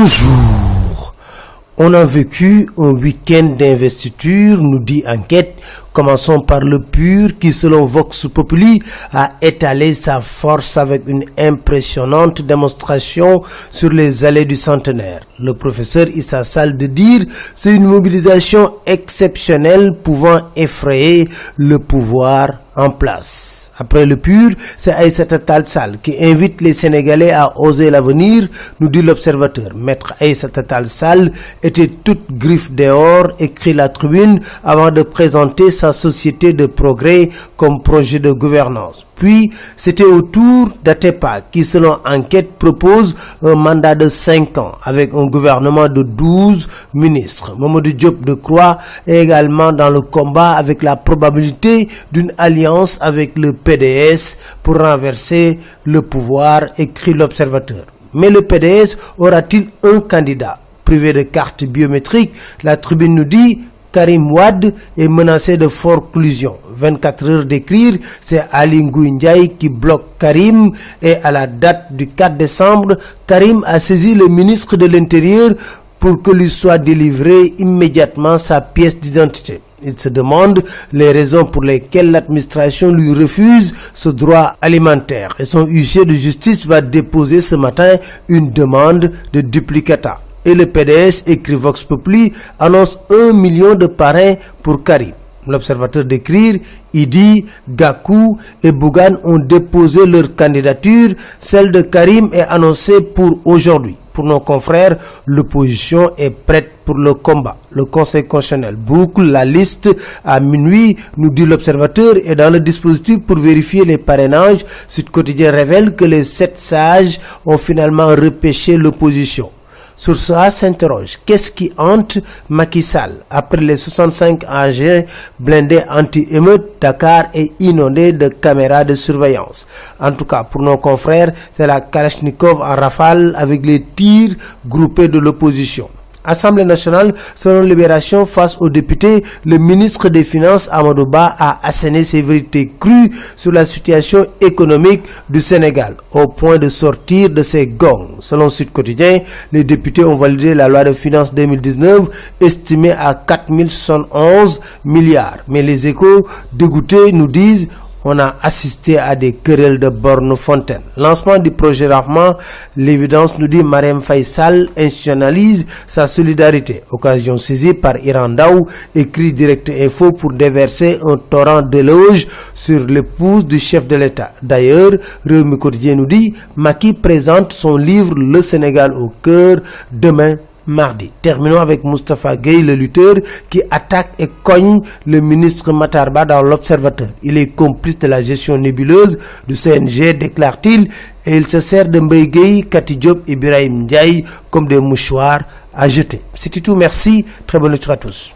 Bonjour. On a vécu un week-end d'investiture, nous dit enquête. Commençons par le pur qui, selon Vox Populi, a étalé sa force avec une impressionnante démonstration sur les allées du centenaire. Le professeur Issa Sall de dire, c'est une mobilisation exceptionnelle pouvant effrayer le pouvoir en place. Après le pur, c'est Aïssata Talsal qui invite les Sénégalais à oser l'avenir, nous dit l'observateur. Maître Aïssata Talsal était toute griffe dehors, écrit la tribune, avant de présenter sa société de progrès comme projet de gouvernance. Puis, c'était au tour d'Atepa qui, selon enquête, propose un mandat de 5 ans avec un gouvernement de 12 ministres. Mamadou Diop de Croix est également dans le combat avec la probabilité d'une alliance avec le PDS pour renverser le pouvoir, écrit l'observateur. Mais le PDS aura-t-il un candidat Privé de carte biométrique, la tribune nous dit Karim Wad est menacé de forclusion. 24 heures d'écrire, c'est Ali Ndiaye qui bloque Karim et à la date du 4 décembre, Karim a saisi le ministre de l'Intérieur pour que lui soit délivré immédiatement sa pièce d'identité. Il se demande les raisons pour lesquelles l'administration lui refuse ce droit alimentaire et son huissier de justice va déposer ce matin une demande de duplicata et le PDS, écrit Vox Populi, annonce un million de parrains pour Karim. L'observateur d'écrire, Idi, Gakou et Bougan ont déposé leur candidature. Celle de Karim est annoncée pour aujourd'hui. Pour nos confrères, l'opposition est prête pour le combat. Le Conseil constitutionnel boucle la liste à minuit, nous dit l'observateur, et dans le dispositif pour vérifier les parrainages, Sud Quotidien révèle que les sept sages ont finalement repêché l'opposition. Sur cela s'interroge, qu'est-ce qui hante Macky Sall Après les 65 AG blindés anti-émeute, Dakar est inondé de caméras de surveillance. En tout cas, pour nos confrères, c'est la Kalachnikov en rafale avec les tirs groupés de l'opposition. Assemblée nationale, selon Libération, face aux députés, le ministre des Finances, Amadouba, a asséné ses vérités crues sur la situation économique du Sénégal, au point de sortir de ses gongs. Selon Sud Quotidien, les députés ont validé la loi de finances 2019, estimée à 4071 milliards. Mais les échos dégoûtés nous disent on a assisté à des querelles de bornes fontaine. Lancement du projet Rahman, l'évidence nous dit Marem Faisal institutionnalise sa solidarité. Occasion saisie par Irandao, écrit Direct Info pour déverser un torrent d'éloges sur l'épouse du chef de l'État. D'ailleurs, Réumi Quotidien nous dit, Maki présente son livre Le Sénégal au cœur demain mardi. Terminons avec Mustafa Gueye, le lutteur, qui attaque et cogne le ministre Matarba dans l'Observateur. Il est complice de la gestion nébuleuse du CNG, déclare-t-il, et il se sert de Mbaye Gueye, Kati Diop et Ibrahim Ndiaye comme des mouchoirs à jeter. C'est tout, merci, très bonne nuit à tous.